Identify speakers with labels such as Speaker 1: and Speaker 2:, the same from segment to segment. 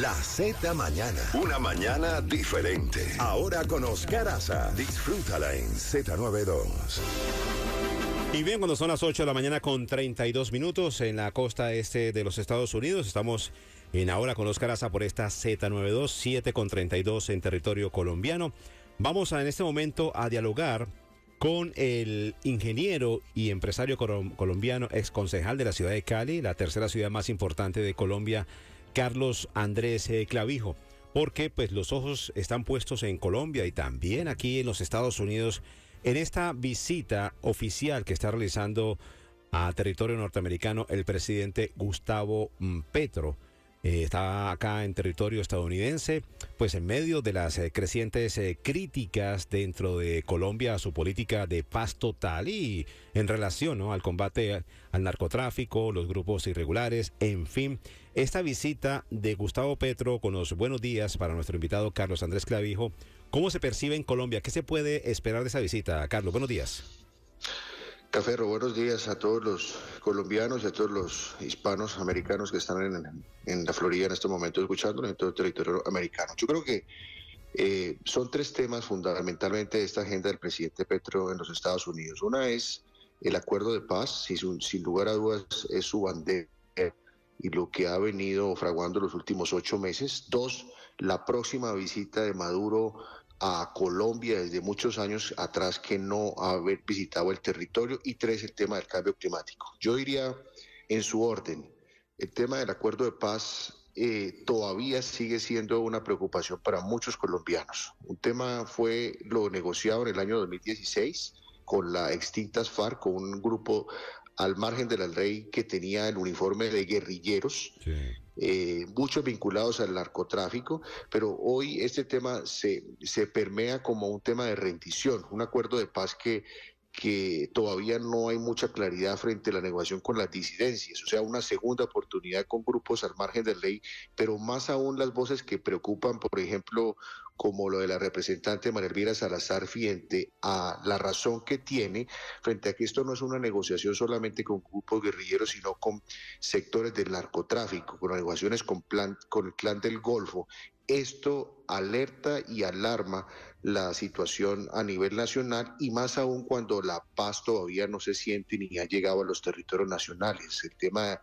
Speaker 1: La Z Mañana. Una mañana diferente. Ahora con Oscar Aza. Disfrútala en Z92.
Speaker 2: Y bien, cuando son las 8 de la mañana con 32 minutos en la costa este de los Estados Unidos, estamos en Ahora con Oscar Aza por esta Z92, 7 con 32 en territorio colombiano. Vamos a, en este momento a dialogar con el ingeniero y empresario colombiano, ex concejal de la ciudad de Cali, la tercera ciudad más importante de Colombia, Carlos Andrés eh, Clavijo, porque pues los ojos están puestos en Colombia y también aquí en los Estados Unidos en esta visita oficial que está realizando a territorio norteamericano el presidente Gustavo Petro. Eh, está acá en territorio estadounidense, pues en medio de las eh, crecientes críticas dentro de Colombia a su política de paz total y en relación al combate al narcotráfico, los grupos irregulares, en fin. Esta visita de Gustavo Petro con los buenos días para nuestro invitado Carlos Andrés Clavijo, ¿cómo se percibe en Colombia? ¿Qué se puede esperar de esa visita, Carlos? Buenos días.
Speaker 3: Cafero, buenos días a todos los colombianos y a todos los hispanos americanos que están en, la Florida en este momento escuchando en todo el territorio americano. Yo creo que eh, son tres temas fundamentalmente de esta agenda del presidente Petro en los Estados Unidos. Una es el acuerdo de paz, sin, sin lugar a dudas es su bandera y lo que ha venido fraguando los últimos ocho meses. Dos, la próxima visita de Maduro a Colombia desde muchos años atrás que no haber visitado el territorio. Y tres, el tema del cambio climático. Yo diría en su orden, el tema del acuerdo de paz eh, todavía sigue siendo una preocupación para muchos colombianos. Un tema fue lo negociado en el año 2016 con la extintas FARC, con un grupo al margen de la ley que tenía el uniforme de guerrilleros, eh, muchos vinculados al narcotráfico, pero hoy este tema se, se permea como un tema de rendición, un acuerdo de paz que que todavía no hay mucha claridad frente a la negociación con las disidencias, o sea, una segunda oportunidad con grupos al margen de ley, pero más aún las voces que preocupan, por ejemplo, como lo de la representante María Elvira Salazar frente a la razón que tiene, frente a que esto no es una negociación solamente con grupos guerrilleros, sino con sectores del narcotráfico, con negociaciones con, plan, con el clan del Golfo. Esto alerta y alarma la situación a nivel nacional y más aún cuando la paz todavía no se siente ni ha llegado a los territorios nacionales. El tema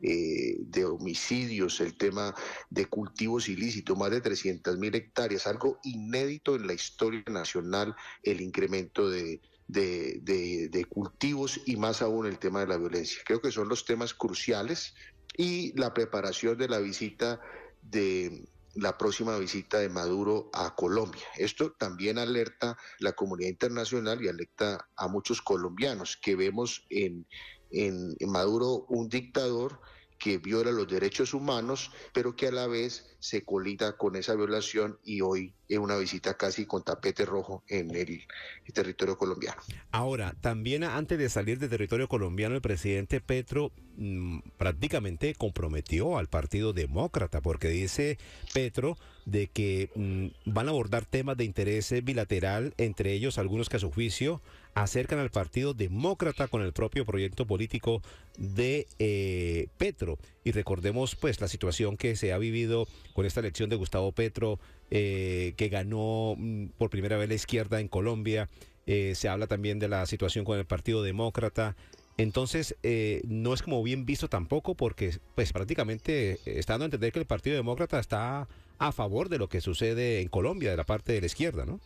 Speaker 3: eh, de homicidios, el tema de cultivos ilícitos, más de 300 mil hectáreas, algo inédito en la historia nacional, el incremento de, de cultivos y más aún el tema de la violencia. Creo que son los temas cruciales y la preparación de la visita de la próxima visita de Maduro a Colombia. Esto también alerta la comunidad internacional y alerta a muchos colombianos que vemos en, en, Maduro un dictador que viola los derechos humanos, pero que a la vez se colita con esa violación y hoy una visita casi con tapete rojo en el, territorio colombiano.
Speaker 2: Ahora, también antes de salir del territorio colombiano, el presidente Petro mm, prácticamente comprometió al Partido Demócrata, porque dice Petro de que mm, van a abordar temas de interés bilateral, entre ellos algunos que a su juicio acercan al Partido Demócrata con el propio proyecto político de eh, Petro. Y recordemos pues la situación que se ha vivido con esta elección de Gustavo Petro, eh, que ganó mm, por primera vez la izquierda en Colombia. Eh, se habla también de la situación con el Partido Demócrata. Entonces, eh, no es como bien visto tampoco porque pues prácticamente está dando a entender que el Partido Demócrata está a favor de lo que sucede en Colombia, de la parte de la izquierda, ¿no?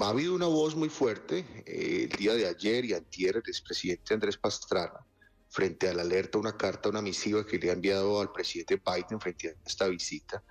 Speaker 3: ha habido una voz muy fuerte el día de ayer y antier el expresidente Andrés Pastrana frente a la alerta, una carta, una misiva que le ha enviado al presidente Biden frente a esta visita,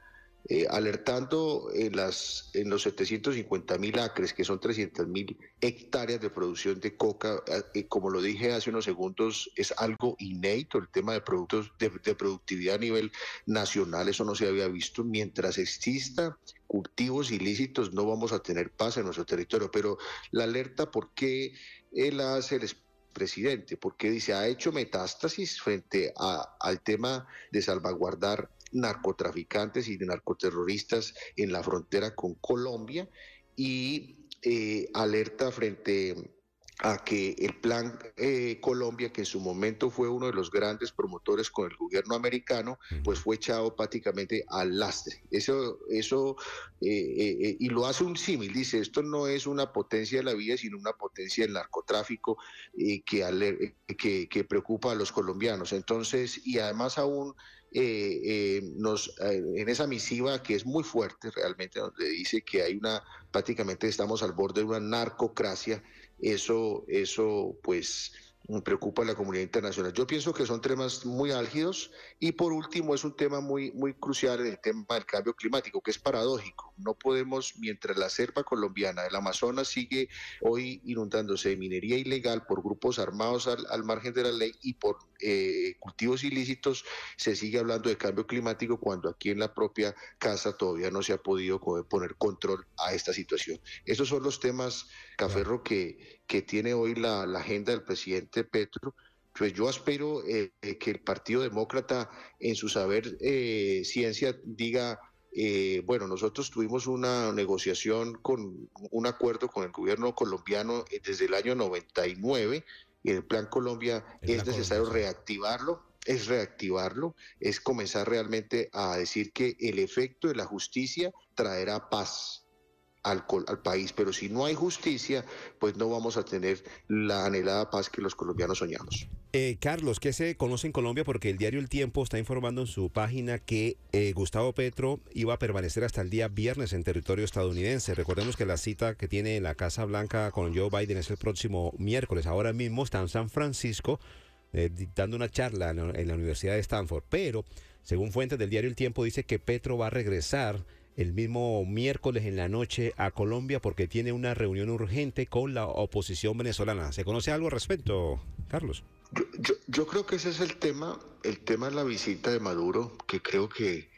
Speaker 3: eh, alertando en, las, en los 750 mil acres, que son 300 mil hectáreas de producción de coca. Eh, como lo dije hace unos segundos, es algo inédito el tema de productos de, productividad a nivel nacional, eso no se había visto. Mientras exista cultivos ilícitos no vamos a tener paz en nuestro territorio. Pero la alerta, ¿por qué él hace el presidente? Porque dice, ha hecho metástasis frente al tema de salvaguardar narcotraficantes y de narcoterroristas en la frontera con Colombia y eh, alerta frente a que el plan eh, Colombia, que en su momento fue uno de los grandes promotores con el gobierno americano, pues fue echado prácticamente al lastre. Eso, eso eh, eh, y lo hace un símil, dice, esto no es una potencia de la vida, sino una potencia del narcotráfico que, que, que preocupa a los colombianos. Entonces, y además aún nos, en esa misiva que es muy fuerte realmente, donde dice que hay una, prácticamente estamos al borde de una narcocracia, eso, eso pues preocupa a la comunidad internacional. Yo pienso que son temas muy álgidos y por último es un tema muy, muy crucial el tema del cambio climático, que es paradójico. No podemos, mientras la selva colombiana del Amazonas sigue hoy inundándose de minería ilegal por grupos armados al, margen de la ley y por eh, cultivos ilícitos, se sigue hablando de cambio climático cuando aquí en la propia casa todavía no se ha podido poner control a esta situación. Esos son los temas, Caferro, que, que tiene hoy la, agenda del presidente Petro pues yo espero eh, que el Partido Demócrata en su saber eh, ciencia diga, eh, bueno, nosotros tuvimos una negociación con un acuerdo con el gobierno colombiano desde el año 99 y el Plan Colombia es necesario reactivarlo es reactivarlo, es comenzar realmente a decir que el efecto de la justicia traerá paz, al, al, país. Pero si no hay justicia, pues no vamos a tener la anhelada paz que los colombianos soñamos.
Speaker 2: Eh, Carlos, ¿qué se conoce en Colombia? Porque el diario El Tiempo está informando en su página que eh, Gustavo Petro iba a permanecer hasta el día viernes en territorio estadounidense. Recordemos que la cita que tiene la Casa Blanca con Joe Biden es el próximo miércoles. Ahora mismo está en San Francisco eh, dando una charla en la Universidad de Stanford. Pero, según fuentes del diario El Tiempo, dice que Petro va a regresar el mismo miércoles en la noche a Colombia porque tiene una reunión urgente con la oposición venezolana. ¿Se conoce algo al respecto, Carlos?
Speaker 3: Yo, creo que ese es el tema, el tema de la visita de Maduro, que creo que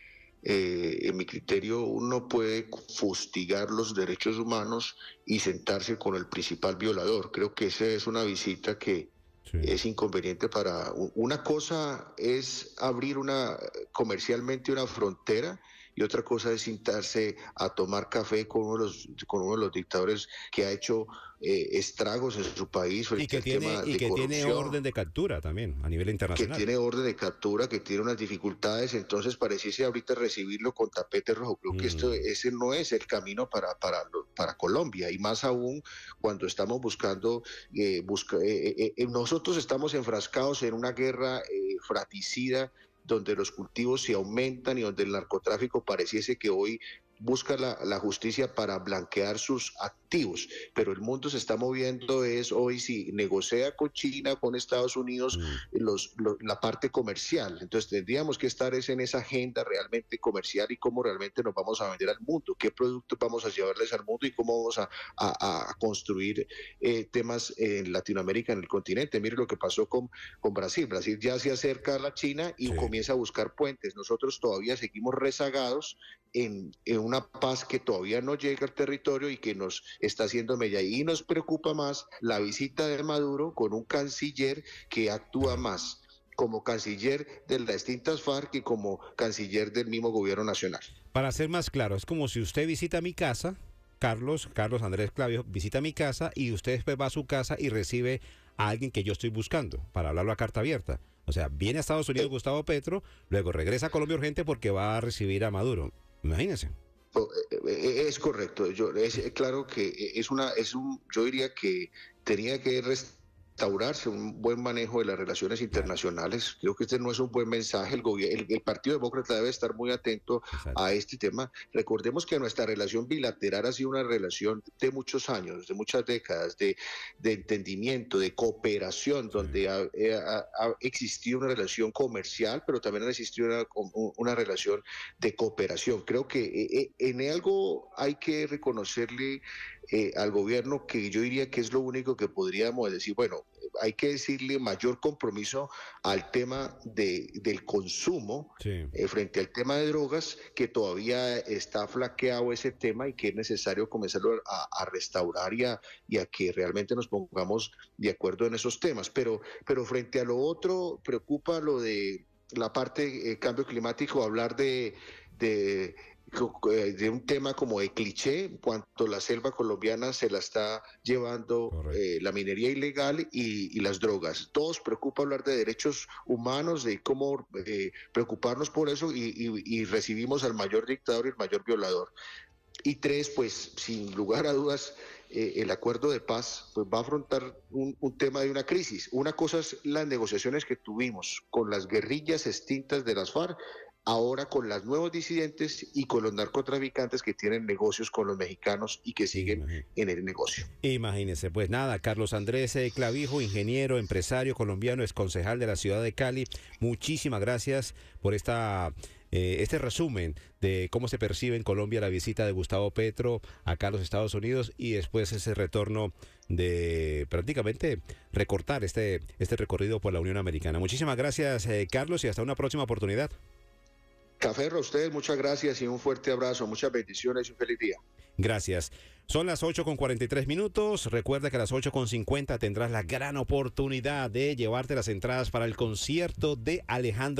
Speaker 3: eh, en mi criterio uno puede fustigar los derechos humanos y sentarse con el principal violador. Creo que esa es una visita que es inconveniente para... Una cosa es abrir una comercialmente una frontera y otra cosa es sentarse a tomar café con uno de los, con uno de los dictadores que ha hecho eh, estragos en su país.
Speaker 2: Y que, tiene, y que tiene orden de captura también a nivel internacional.
Speaker 3: Que tiene orden de captura, que tiene unas dificultades, entonces pareciese ahorita recibirlo con tapete rojo. Creo que esto, mm. ese no es el camino para, para, para Colombia y más aún cuando estamos buscando, eh, busca, eh, nosotros estamos enfrascados en una guerra fratricida donde los cultivos se aumentan y donde el narcotráfico pareciese que hoy busca la, justicia para blanquear sus activos, pero el mundo se está moviendo es hoy si negocia con China, con Estados Unidos, mm. los, la parte comercial. Entonces tendríamos que estar es en esa agenda realmente comercial y cómo realmente nos vamos a vender al mundo, qué productos vamos a llevarles al mundo y cómo vamos a, construir eh, temas en Latinoamérica, en el continente. Mire lo que pasó con, con Brasil. Brasil ya se acerca a la China y comienza a buscar puentes. Nosotros todavía seguimos rezagados en, una paz que todavía no llega al territorio y que nos está haciendo mella. Y nos preocupa más la visita de Maduro con un canciller que actúa más como canciller de las distintas FARC y como canciller del mismo gobierno nacional.
Speaker 2: Para ser más claro, es como si usted visita mi casa, Carlos, Carlos Andrés Clavio, visita mi casa y usted después va a su casa y recibe a alguien que yo estoy buscando para hablarlo a carta abierta. O sea, viene a Estados Unidos Gustavo Petro, luego regresa a Colombia urgente porque va a recibir a Maduro. Imagínense.
Speaker 3: Oh, eh, eh, es correcto. Yo, es claro que es una, es un, yo diría que tenía que instaurarse un buen manejo de las relaciones internacionales. Creo que este no es un buen mensaje. El, el, Partido Demócrata debe estar muy atento a este tema. Recordemos que nuestra relación bilateral ha sido una relación de muchos años, de muchas décadas, de, entendimiento, de cooperación, donde eh, ha, existido una relación comercial, pero también ha existido una, una relación de cooperación. Creo que eh, eh, en algo hay que reconocerle al gobierno que yo diría que es lo único que podríamos decir, bueno, hay que decirle mayor compromiso al tema de, del consumo eh, frente al tema de drogas, que todavía está flaqueado ese tema y que es necesario comenzarlo a, restaurar y a, y a, que realmente nos pongamos de acuerdo en esos temas. Pero, pero frente a lo otro, preocupa lo de la parte eh, cambio climático, hablar de, de de un tema como de cliché, cuanto la selva colombiana se la está llevando eh, la minería ilegal y, las drogas. Todos preocupa hablar de derechos humanos, de cómo eh, preocuparnos por eso y, recibimos al mayor dictador y el mayor violador. Y tres, pues sin lugar a dudas, el acuerdo de paz pues, va a afrontar un, un, tema de una crisis. Una cosa es las negociaciones que tuvimos con las guerrillas extintas de las FARC ahora con las nuevos disidentes y con los narcotraficantes que tienen negocios con los mexicanos y que siguen en el negocio.
Speaker 2: Imagínense, pues nada, Carlos Andrés eh, Clavijo, ingeniero, empresario colombiano, es concejal de la ciudad de Cali. Muchísimas gracias por esta eh, este resumen de cómo se percibe en Colombia la visita de Gustavo Petro acá a los Estados Unidos y después ese retorno de prácticamente recortar este, este recorrido por la Unión Americana. Muchísimas gracias, eh, Carlos, y hasta una próxima oportunidad.
Speaker 3: Café a ustedes muchas gracias y un fuerte abrazo, muchas bendiciones y un feliz día.
Speaker 2: Gracias. Son las 8 con 43 minutos. Recuerda que a las 8 con 50 tendrás la gran oportunidad de llevarte las entradas para el concierto de Alejandro.